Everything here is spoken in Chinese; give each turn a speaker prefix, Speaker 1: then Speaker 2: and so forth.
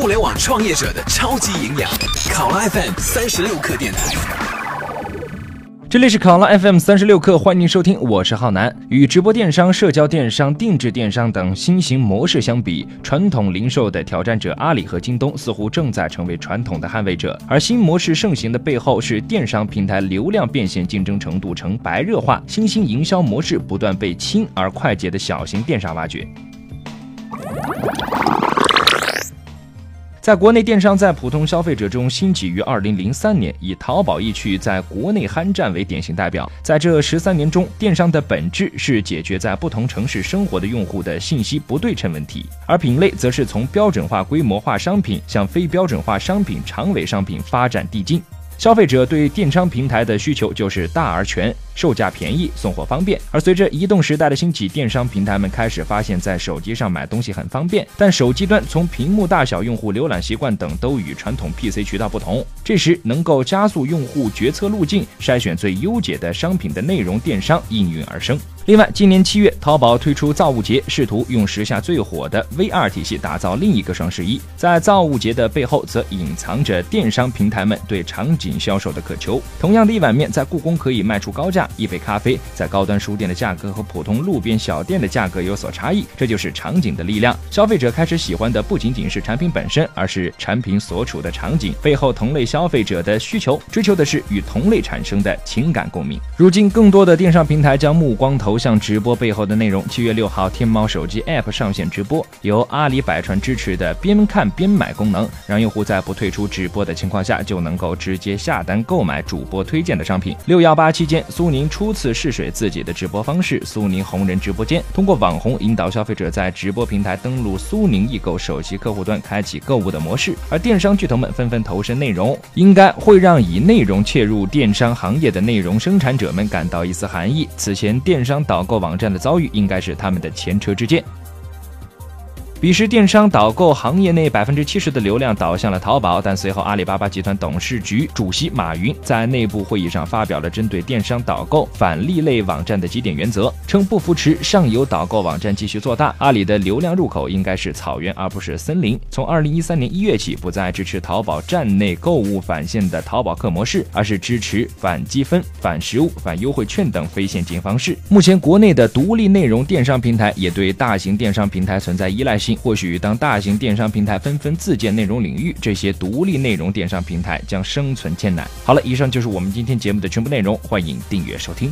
Speaker 1: 互联网创业者的超级营养，考拉 FM 三十六课电台。
Speaker 2: 这里是考拉 FM 三十六课，欢迎收听，我是浩南。与直播电商、社交电商、定制电商等新型模式相比，传统零售的挑战者阿里和京东似乎正在成为传统的捍卫者。而新模式盛行的背后，是电商平台流量变现竞争程度呈白热化，新兴营销模式不断被轻而快捷的小型电商挖掘。在国内电商在普通消费者中兴起于二零零三年，以淘宝易趣在国内酣战为典型代表。在这十三年中，电商的本质是解决在不同城市生活的用户的信息不对称问题，而品类则是从标准化、规模化商品向非标准化商品、长尾商品发展递进。消费者对电商平台的需求就是大而全。售价便宜，送货方便。而随着移动时代的兴起，电商平台们开始发现，在手机上买东西很方便。但手机端从屏幕大小、用户浏览习惯等都与传统 PC 渠道不同。这时，能够加速用户决策路径、筛选最优解的商品的内容电商应运而生。另外，今年七月，淘宝推出造物节，试图用时下最火的 VR 体系打造另一个双十一。在造物节的背后，则隐藏着电商平台们对场景销售的渴求。同样的一碗面，在故宫可以卖出高价。一杯咖啡在高端书店的价格和普通路边小店的价格有所差异，这就是场景的力量。消费者开始喜欢的不仅仅是产品本身，而是产品所处的场景背后同类消费者的需求，追求的是与同类产生的情感共鸣。如今，更多的电商平台将目光投像直播背后的内容。七月六号，天猫手机 App 上线直播，由阿里百川支持的边看边买功能，让用户在不退出直播的情况下，就能够直接下单购买主播推荐的商品。六幺八期间，苏宁。初次试水自己的直播方式，苏宁红人直播间，通过网红引导消费者在直播平台登录苏宁易购手机客户端，开启购物的模式。而电商巨头们纷纷投身内容，应该会让以内容切入电商行业的内容生产者们感到一丝寒意。此前电商导购网站的遭遇，应该是他们的前车之鉴。彼时，电商导购行业内百分之七十的流量导向了淘宝，但随后阿里巴巴集团董事局主席马云在内部会议上发表了针对电商导购返利类网站的几点原则，称不扶持上游导购网站继续做大，阿里的流量入口应该是草原而不是森林。从二零一三年一月起，不再支持淘宝站内购物返现的淘宝客模式，而是支持返积分、返实物、返优惠券等非现金方式。目前，国内的独立内容电商平台也对大型电商平台存在依赖性。或许当大型电商平台纷纷自建内容领域，这些独立内容电商平台将生存艰难。好了，以上就是我们今天节目的全部内容，欢迎订阅收听。